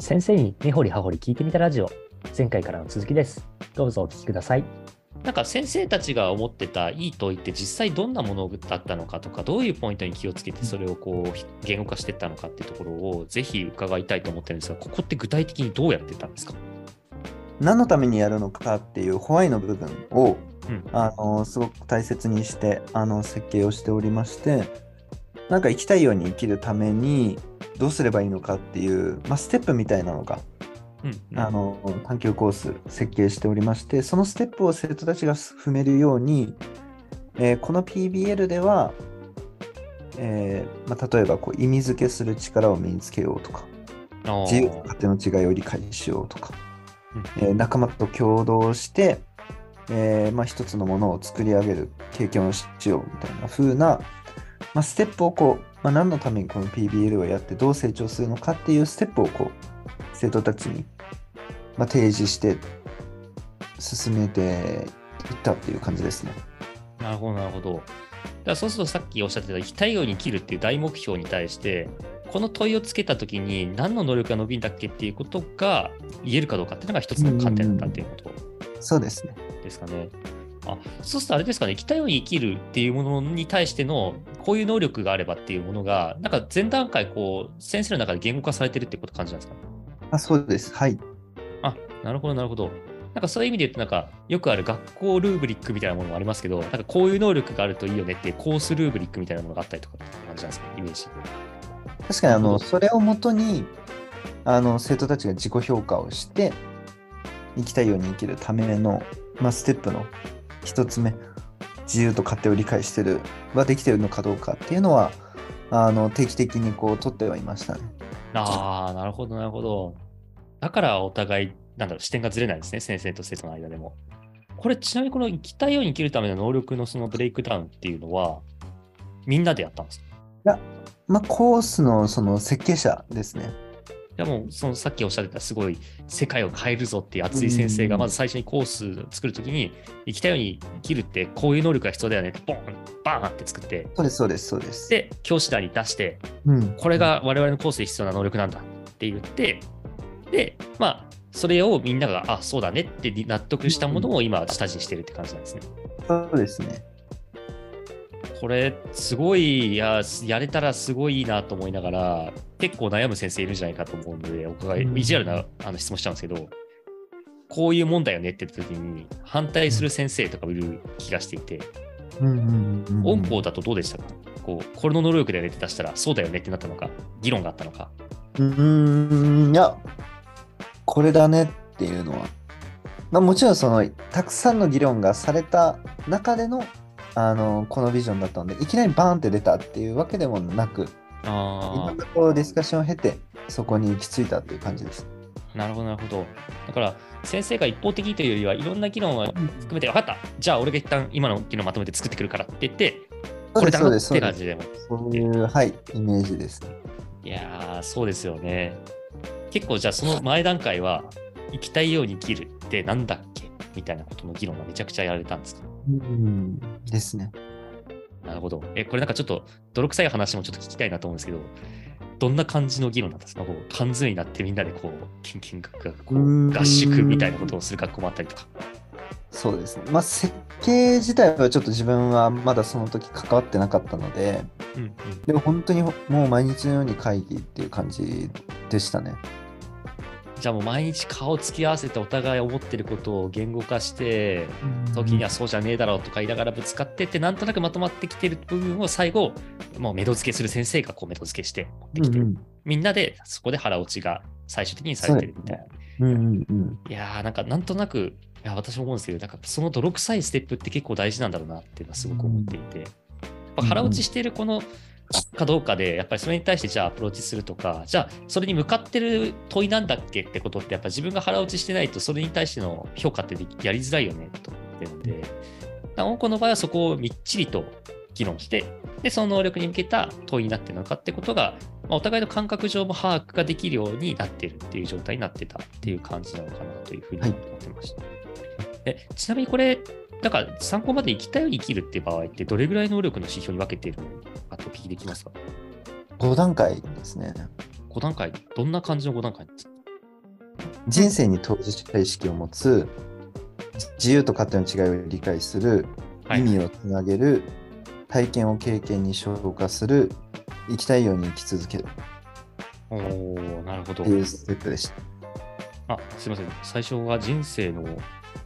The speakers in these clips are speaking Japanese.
先生に根掘り葉掘り聞いてみたラジオ。前回からの続きです。どうぞお聞きください。なんか先生たちが思ってたいい問いって実際どんなものだったのかとかどういうポイントに気をつけてそれをこう言語化していったのかっていうところをぜひ伺いたいと思ってるんですがここって具体的にどうやってたんですか？何のためにやるのかっていうホワイの部分を、うん。あのすごく大切にしてあの設計をしておりましてなんか生きたいように生きるためにどうすればいいのかっていう、まあ、ステップみたいなのが、うん。あの探究コース設計しておりましてそのステップを生徒たちが踏めるように、えーこの PBL では、えーまあ、例えばこう意味付けする力を身につけようとか自由と勝手の違いを理解しようとか、うん。えー仲間と共同して、えーまあ、一つのものを作り上げる経験をしようみたいな風な、まあ、ステップをこう、まあ、何のためにこの PBL をやってどう成長するのかっていうステップをこう生徒たちに、まあ、提示して進めていったっていう感じですね。なるほど、なるほど。だそうするとさっきおっしゃってた生きたいように生きるっていう大目標に対して、この問いをつけたときに何の能力が伸びるんだっけっていうことが言えるかどうかっていうのが一つの観点だったっていうことそうですね。ですかね。あそうするとあれですかね、生きたいように生きるっていうものに対してのこういう能力があればっていうものが、なんか前段階こう先生の中で言語化されてるってこと感じなんですか？あそうです。はい。あ、なるほど、なるほど。なんかそういう意味で言うと、なんかよくある学校ルーブリックみたいなものもありますけど、なんかこういう能力があるといいよねっていうコースルーブリックみたいなものがあったりとかって感じなんですか、イメージ。確かにあのそれをもとにあの生徒たちが自己評価をして生きたいように生きるための、まあ、ステップの一つ目自由と勝手を理解してるはできてるのかどうかっていうのはあの定期的にこう取ってはいましたね。ああ、なるほど、なるほど。だからお互い、なんだろう、視点がずれないですね、先生と生徒の間でも。これ、ちなみにこの生きたいように生きるための能力のそのブレイクダウンっていうのは、みんなでやったんですか？まあ、コースのその設計者ですね。でもそのさっきおっしゃってたすごい世界を変えるぞっていう熱い先生がうんまず最初にコース作るときに生きたように生きるってこういう能力が必要だよねってボンバーンって作ってそうです、そうです、そうです。で教師団に出してうん、これが我々のコースで必要な能力なんだって言ってでまあそれをみんながあそうだねって納得したものを今下地にしてるって感じなんですね。そうですね。これすごいいややれたらすごいいいなと思いながら結構悩む先生いるんじゃないかと思うのでお伺いうん。意地悪なあの質問しちゃうんですけどこういうもんだよねって言った時に反対する先生とかもいる気がしていてうんうん音校だとどうでしたか？こうこれの能力だよねって出したらそうだよねってなったのか？議論があったのか？うーん、いや、これだねっていうのは、まあ、もちろんその、たくさんの議論がされた中での、あの、このビジョンだったので、いきなりバーンって出たっていうわけでもなく、いろあんなこうディスカッションを経て、そこに行き着いたっていう感じです。あなるほどなるほどだから先生が一方的というよりはいろんな議論は含めて分かったじゃあ俺が一旦今の議論まとめて作ってくるからって言ってこれだなっ。て感じでもそういう、はい、イメージです。いやー、そうですよね。結構じゃあその前段階は、生きたいように生きるってなんだっけ？みたいなことの議論がめちゃくちゃやられたんですか？うん、ですね。なるほど。え、これなんかちょっと泥臭い話もちょっと聞きたいなと思うんですけど、どんな感じの議論なんですか？こう缶詰になってみんなでこう、キンキンガクガクこう合宿みたいなことをする学校もあったりとか。そうですね。まあ、設計自体はちょっと自分はまだその時関わってなかったので、うんうん。でも本当にもう毎日のように会議っていう感じでしたね。じゃあもう毎日顔つき合わせてお互い思ってることを言語化して、時にはそうじゃねえだろうとか言いながらぶつかってってなんとなくまとまってきてる部分を最後もう目処付けする先生がこう目処付けして持ってきて、うんみんなでそこで腹落ちが最終的にされてるみたいな。うんうんうん。いやーなんかなんとなくいや私も思うんですけどなんかその泥臭いステップって結構大事なんだろうなっていうのはすごく思っていて、やっぱ腹落ちしてるこのかどうかでやっぱりそれに対してじゃあアプローチするとかじゃあそれに向かってる問いなんだっけ？ってことってやっぱ自分が腹落ちしてないとそれに対しての評価ってやりづらいよね？と思ってるんで、音子の場合はそこをみっちりと議論してでその能力に向けた問いになってるのかってことが、まあ、お互いの感覚上も把握ができるようになってるっていう状態になってたっていう感じなのかなというふうに思ってました。えちなみにこれなんか参考まで生きたように生きるっていう場合ってどれぐらい能力の指標に分けているの？かとお聞きできますか？5段階ですね。5段階、どんな感じの5段階ですか？人生に当事者意識を持つ、自由と勝手の違いを理解する、はい意味をつなげる、体験を経験に消化する、生きたいように生き続けるおーなるほどって。いうステップでした。あ、すいません。最初は人生の、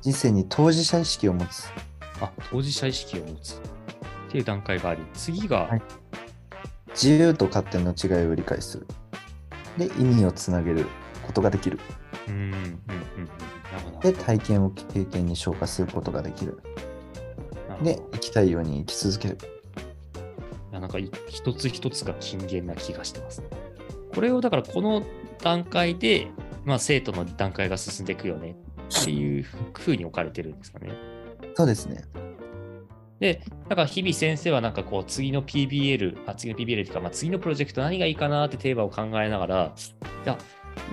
人生に当事者意識を持つ。あ、当事者意識を持つっていう段階があり、次が、はい自由と勝手の違いを理解する。で、意味をつなげることができる。うーん、うん、うん、うん。で、体験を経験に消化することができる。で、生きたいように生き続ける。なんかい一つ一つが金言な気がしてます。これをだからこの段階で、まあ、生徒の段階が進んでいくよねっていうふうに置かれてるんですかね。そうですね。で、だか日々先生はなんかこう次の PBL、あ次の PBL っていうか、まあ、次のプロジェクト何がいいかなってテーマを考えながら、いや、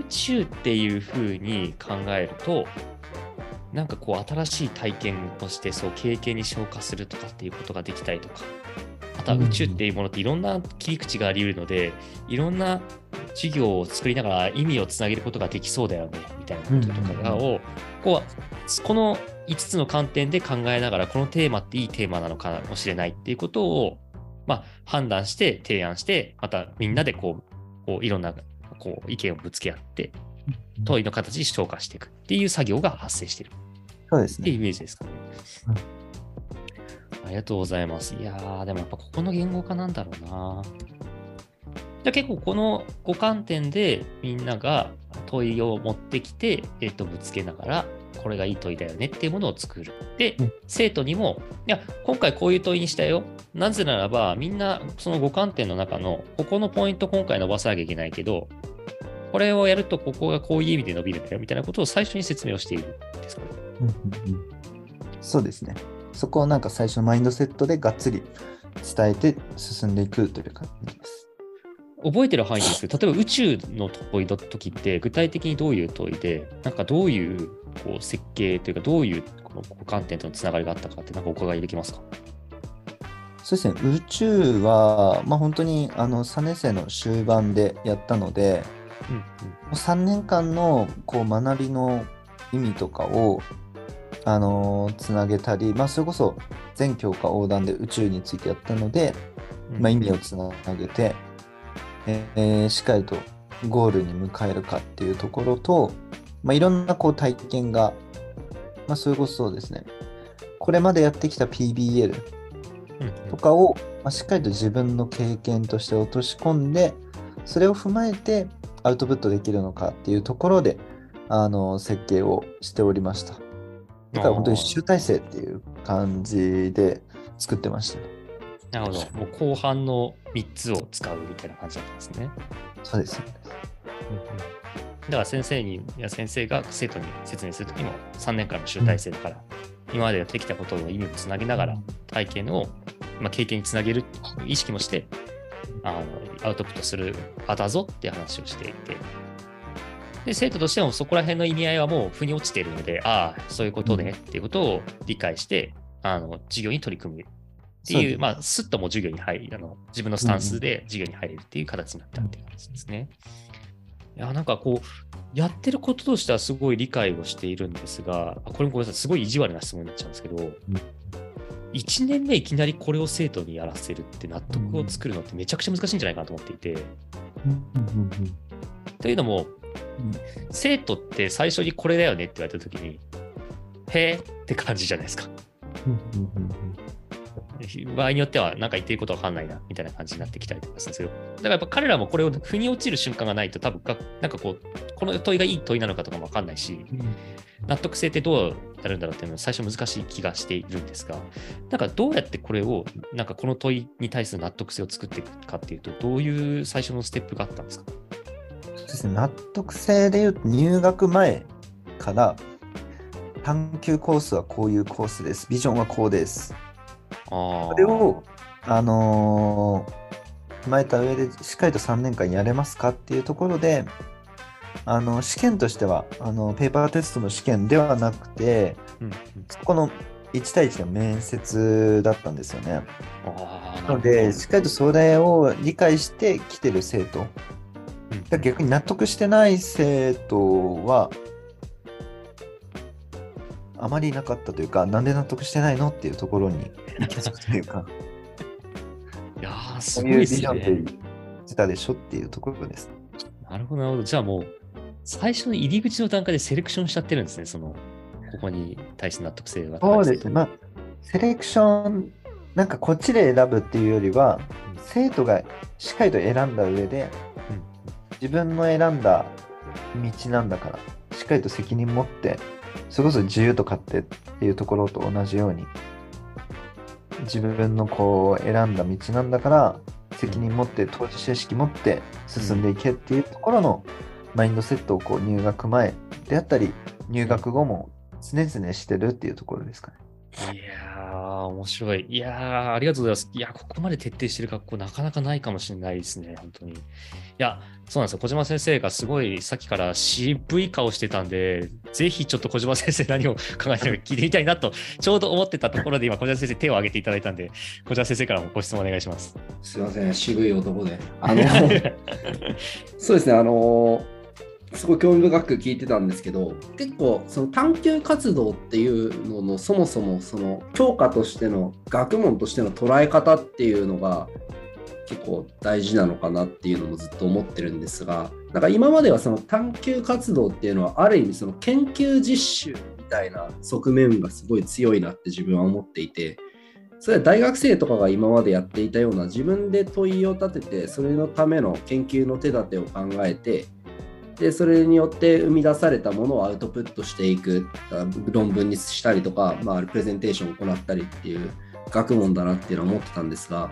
宇宙っていうふうに考えると、なんかこう新しい体験をしてそう経験に消化するとかっていうことができたりとか、あとは宇宙っていうものっていろんな切り口があり得るので、いろんな授業を作りながら意味をつなげることができそうだよね、みたいなこととかを、こう、この5つの観点で考えながら、このテーマっていいテーマなのかもしれないっていうことを、まあ、判断して、提案して、またみんなでこう、こういろんなこう意見をぶつけ合って、問いの形に消化していくっていう作業が発生しているそうですね。っていうイメージですかね。ありがとうございます。いやー、でもやっぱここの言語化なんだろうな。じゃあ結構この5観点でみんなが問いを持ってきて、えっとぶつけながら、これがいい問いだよねっていうものを作る。でうん、生徒にも、いや、今回こういう問いにしたよ。なぜならば、みんなその5観点の中の、ここのポイント今回伸ばさなきゃいけないけど、これをやるとここがこういう意味で伸びるんだよみたいなことを最初に説明をしているんですかね。うんうんうんそうですね。そこをなんか最初のマインドセットでがっつり伝えて進んでいくという感じです。覚えてる範囲ですけど、例えば宇宙の問いの時って、具体的にどういう問いで、なんかどういうこう設計というか、どういうこの観点とのつながりがあったかって、なんかお伺いできますか？そうですね。宇宙は、まあ、本当にあの3年生の終盤でやったので、うんうん。3年間のこう学びの意味とかを、あのーつなげたり、まあ、それこそ全教科横断で宇宙についてやったので、うん。まあ、意味をつなげて、えーしっかりとゴールに迎えるかっていうところと、まあ、いろんなこう体験が、まあ、それこそそうですね、これまでやってきた PBL うんとかを、まあ、しっかりと自分の経験として落とし込んで、それを踏まえてアウトプットできるのかっていうところで、あの設計をしておりました。だから本当に集大成っていう感じで作ってましたね。なるほど。もう後半の3つを使うみたいな感じだったんですね。そうです。だから先生に、いや先生が生徒に説明するときも3年間の集大成だから、今までやってきたことの意味をつなぎながら、体験を、まあ、経験につなげる意識もして、あのアウトプットする場だぞって話をしていて、で生徒としてもそこら辺の意味合いはもう腑に落ちているので、ああ、そういうことねっていうことを理解して、あの授業に取り組むっていう、まあ、すっとも授業に入りあの、自分のスタンスで授業に入れるっていう形になったっていう感じですね。いや、なんかこう、やってることとしてはすごい理解をしているんですが、これもごめんなさい、すごい意地悪な質問になっちゃうんですけど、1年目いきなりこれを生徒にやらせるって納得を作るのってめちゃくちゃ難しいんじゃないかなと思っていて、というのも、生徒って最初にこれだよねって言われたときに、へえって感じじゃないですか。場合によっては、なんか言ってることわかんないな、みたいな感じになってきたりとかするんですよ。だからやっぱ彼らもこれを腑に落ちる瞬間がないと、多分か、なんかこう、この問いがいい問いなのかとかもわかんないし、納得性ってどうやるんだろうっていうのは最初難しい気がしているんですが、なんかどうやってこれを、なんかこの問いに対する納得性を作っていくかっていうと、どういう最初のステップがあったんですか？そうですね、納得性で言うと入学前から探究コースはこういうコースです。ビジョンはこうです。それを、あのー踏まえた上でしっかりと3年間やれますかっていうところで、あの試験としてはあのペーパーテストの試験ではなくて、うんうん、そこの1対1の面接だったんですよね。なので、しっかりとそれを理解して来てる生徒。うん。逆に納得してない生徒は、あまりいなかったというか、なんで納得してないのっていうところに行き着くというか、いやー、すそういうごいですビジョンでね。言ってたでしょっていうところです。なるほど、なるほど。じゃあもう、最初の入り口の段階でセレクションしちゃってるんですね、その、ここに対して納得性がそうですね。まあ、セレクション、なんかこっちで選ぶっていうよりは、生徒がしっかりと選んだ上で、自分の選んだ道なんだから、しっかりと責任持って、それこそ自由と勝手っていうところと同じように、自分のこう選んだ道なんだから、責任持って、当事者意識持って進んでいけっていうところのマインドセットをこう入学前であったり、入学後も常々してるっていうところですかね。いやー、面白い。いやー、ありがとうございます。いや、ここまで徹底してる学校、なかなかないかもしれないですね、本当に。いや、そうなんですよ。小島先生がすごいさっきから渋い顔してたんで、ぜひちょっと小島先生何を考えてるのか聞いてみたいなと、ちょうど思ってたところで、今、小島先生手を挙げていただいたんで、小島先生からもご質問お願いします。すいません、渋い男で。あの、そうですね、あの、すごい興味深く聞いてたんですけど、結構、その探究活動っていうのの、そもそも、その教科としての、学問としての捉え方っていうのが、結構大事なのかなっていうのもずっと思ってるんですが、なんか今まではその探究活動っていうのは、ある意味その研究実習みたいな側面がすごい強いなって自分は思っていて、それは大学生とかが今までやっていたような自分で問いを立ててそれのための研究の手立てを考えてでそれによって生み出されたものをアウトプットしていく論文にしたりとか、まあ、プレゼンテーションを行ったりっていう学問だなっていうのは思ってたんですが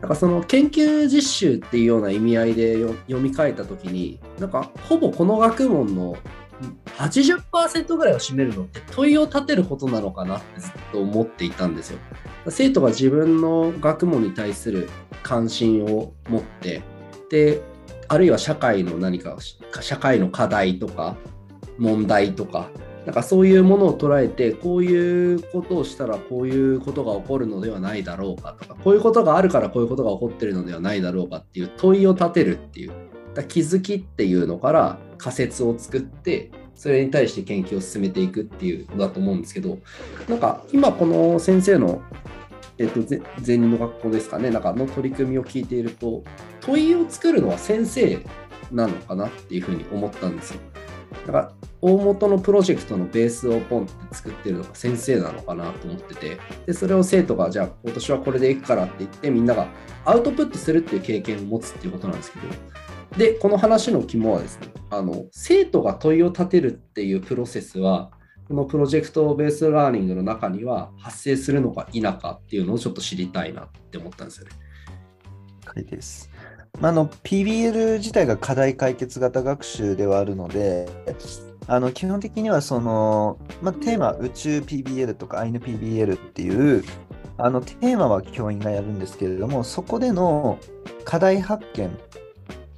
なんかその研究実習っていうような意味合いで読み替えた時になんかほぼこの学問の80%ぐらいを占めるのって問いを立てることなのかなってずっと思っていたんですよ。生徒が自分の学問に対する関心を持ってであるいは社会の何か社会の課題とか問題とかなんかそういうものを捉えてこういうことをしたらこういうことが起こるのではないだろうかとかこういうことがあるからこういうことが起こってるのではないだろうかっていう問いを立てるっていうだ気づきっていうのから仮説を作ってそれに対して研究を進めていくっていうのだと思うんですけどなんか今この先生の、えっと、ぜ前任の学校ですかね。なんかの取り組みを聞いていると問いを作るのは先生なのかなっていうふうに思ったんですよ。だから大元のプロジェクトのベースをポンって作ってるのが先生なのかなと思ってて。でそれを生徒がじゃあ今年はこれでいくからって言ってみんながアウトプットするっていう経験を持つっていうことなんですけど。でこの話の肝はですねあの生徒が問いを立てるっていうプロセスはこのプロジェクトベースラーニングの中には発生するのか否かっていうのをちょっと知りたいなって思ったんですよね。です。まあ、あの PBL 自体が課題解決型学習ではあるので、あの基本的にはその、まあ、テーマ宇宙 PBL とかアイヌ PBL っていうあのテーマは教員がやるんですけれども、そこでの課題発見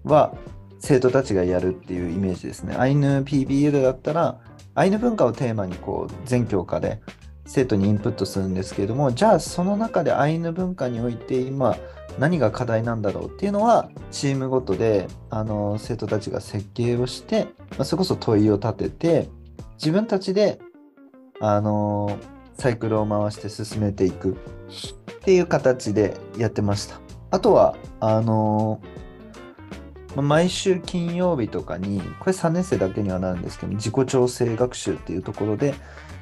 は生徒たちがやるっていうイメージですね。アイヌ PBL だったら、アイヌ文化をテーマにこう全教科で生徒にインプットするんですけれども、じゃあその中でアイヌ文化において今何が課題なんだろうっていうのはチームごとであの生徒たちが設計をして、まあ、それこそ問いを立てて自分たちであのサイクルを回して進めていくっていう形でやってました。あとはあのま毎週金曜日とかにこれ3年生だけにはなるんですけど自己調整学習っていうところで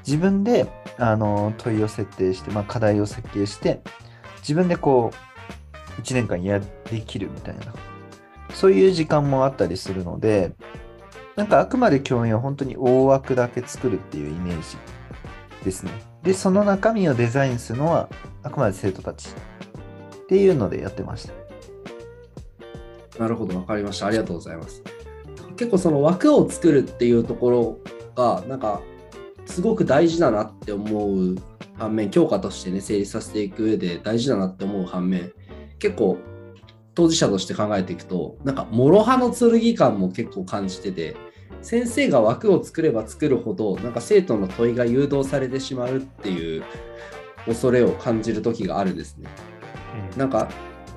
自分であの問いを設定して、まあ、課題を設計して自分でこう1年間やりきるみたいなそういう時間もあったりするのでなんかあくまで教員は本当に大枠だけ作るっていうイメージですね。でその中身をデザインするのはあくまで生徒たちっていうのでやってました。なるほど、わかりました。ありがとうございます。結構その枠を作るっていうところが、なんか、すごく大事だなって思う反面、教科としてね、成立させていく上で大事だなって思う反面、結構、当事者として考えていくと、なんか、諸刃の剣感も結構感じてて、先生が枠を作れば作るほど、なんか生徒の問いが誘導されてしまうっていう恐れを感じる時があるんですね。なんか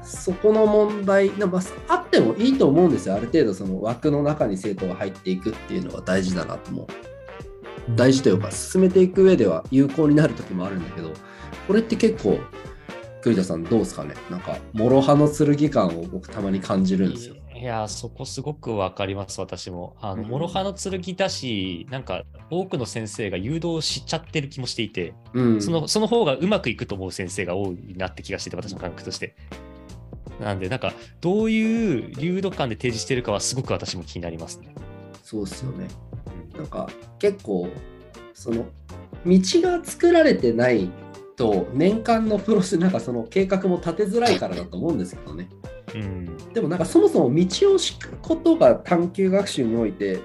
そこの問題な、まあ、あってもいいと思うんですよある程度その枠の中に生徒が入っていくっていうのは大事だなと思う大事というか進めていく上では有効になる時もあるんだけどこれって結構栗田さんどうですかね？なんか諸刃の剣感を僕たまに感じるんですよ。いや、そこすごくわかります、私も。あの、うん諸刃の剣だし、なんか多くの先生が誘導しちゃってる気もしていて、うん、そのその方がうまくいくと思う先生が多いなって気がしてて、私の感覚として。なんで、なんか、どういう流度感で提示してるかはすごく私も気になりますね。そうっすよね。うんなんか結構その道が作られてないと年間のプロセスなんかその計画も立てづらいからだと思うんですけどね。うん、でもなんかそもそも道を敷くことが探究学習において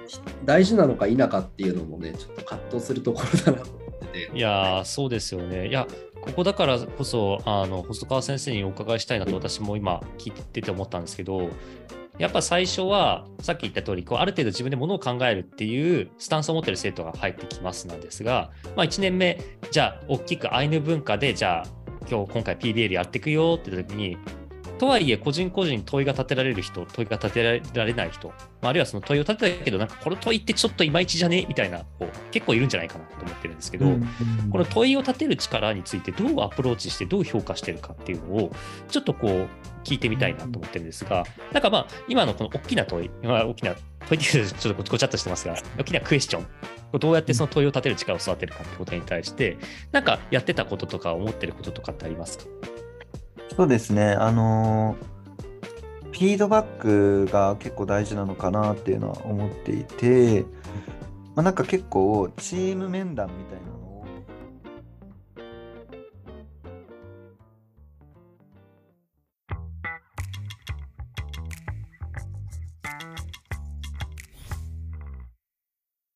大事なのか否かっていうのもねちょっと葛藤するところだなといやー、そうですよね。いや、ここだからこそ、あの細川先生にお伺いしたいなと私も今聞いてて思ったんですけど、やっぱ最初は、さっき言った通り、こうある程度自分でものを考えるっていうスタンスを持ってる生徒が入ってきますなんですが、まあ、1年目、じゃあ、大きくアイヌ文化で、じゃあ、今日今回 PBL やっていくよって言った時に、とはいえ、個人個人問いが立てられる人、問いが立てられない人、まあ、あるいはその問いを立てたけど、なんかこの問いってちょっといまいちじゃねみたいな、こう結構いるんじゃないかなと思ってるんですけど、この問いを立てる力についてどうアプローチしてどう評価してるかっていうのをちょっとこう聞いてみたいなと思ってるんですが、なんかまあ今のこの大きな問い、まあ、大きな問いっていうとちょっとごちゃっとしてますが、大きなクエスチョン、どうやってその問いを立てる力を育てるかってことに対して、なんかやってたこととか思ってることとかってありますか？そうですね、あのーフィードバックが結構大事なのかなっていうのは思っていて、まあ、なんか結構チーム面談みたいな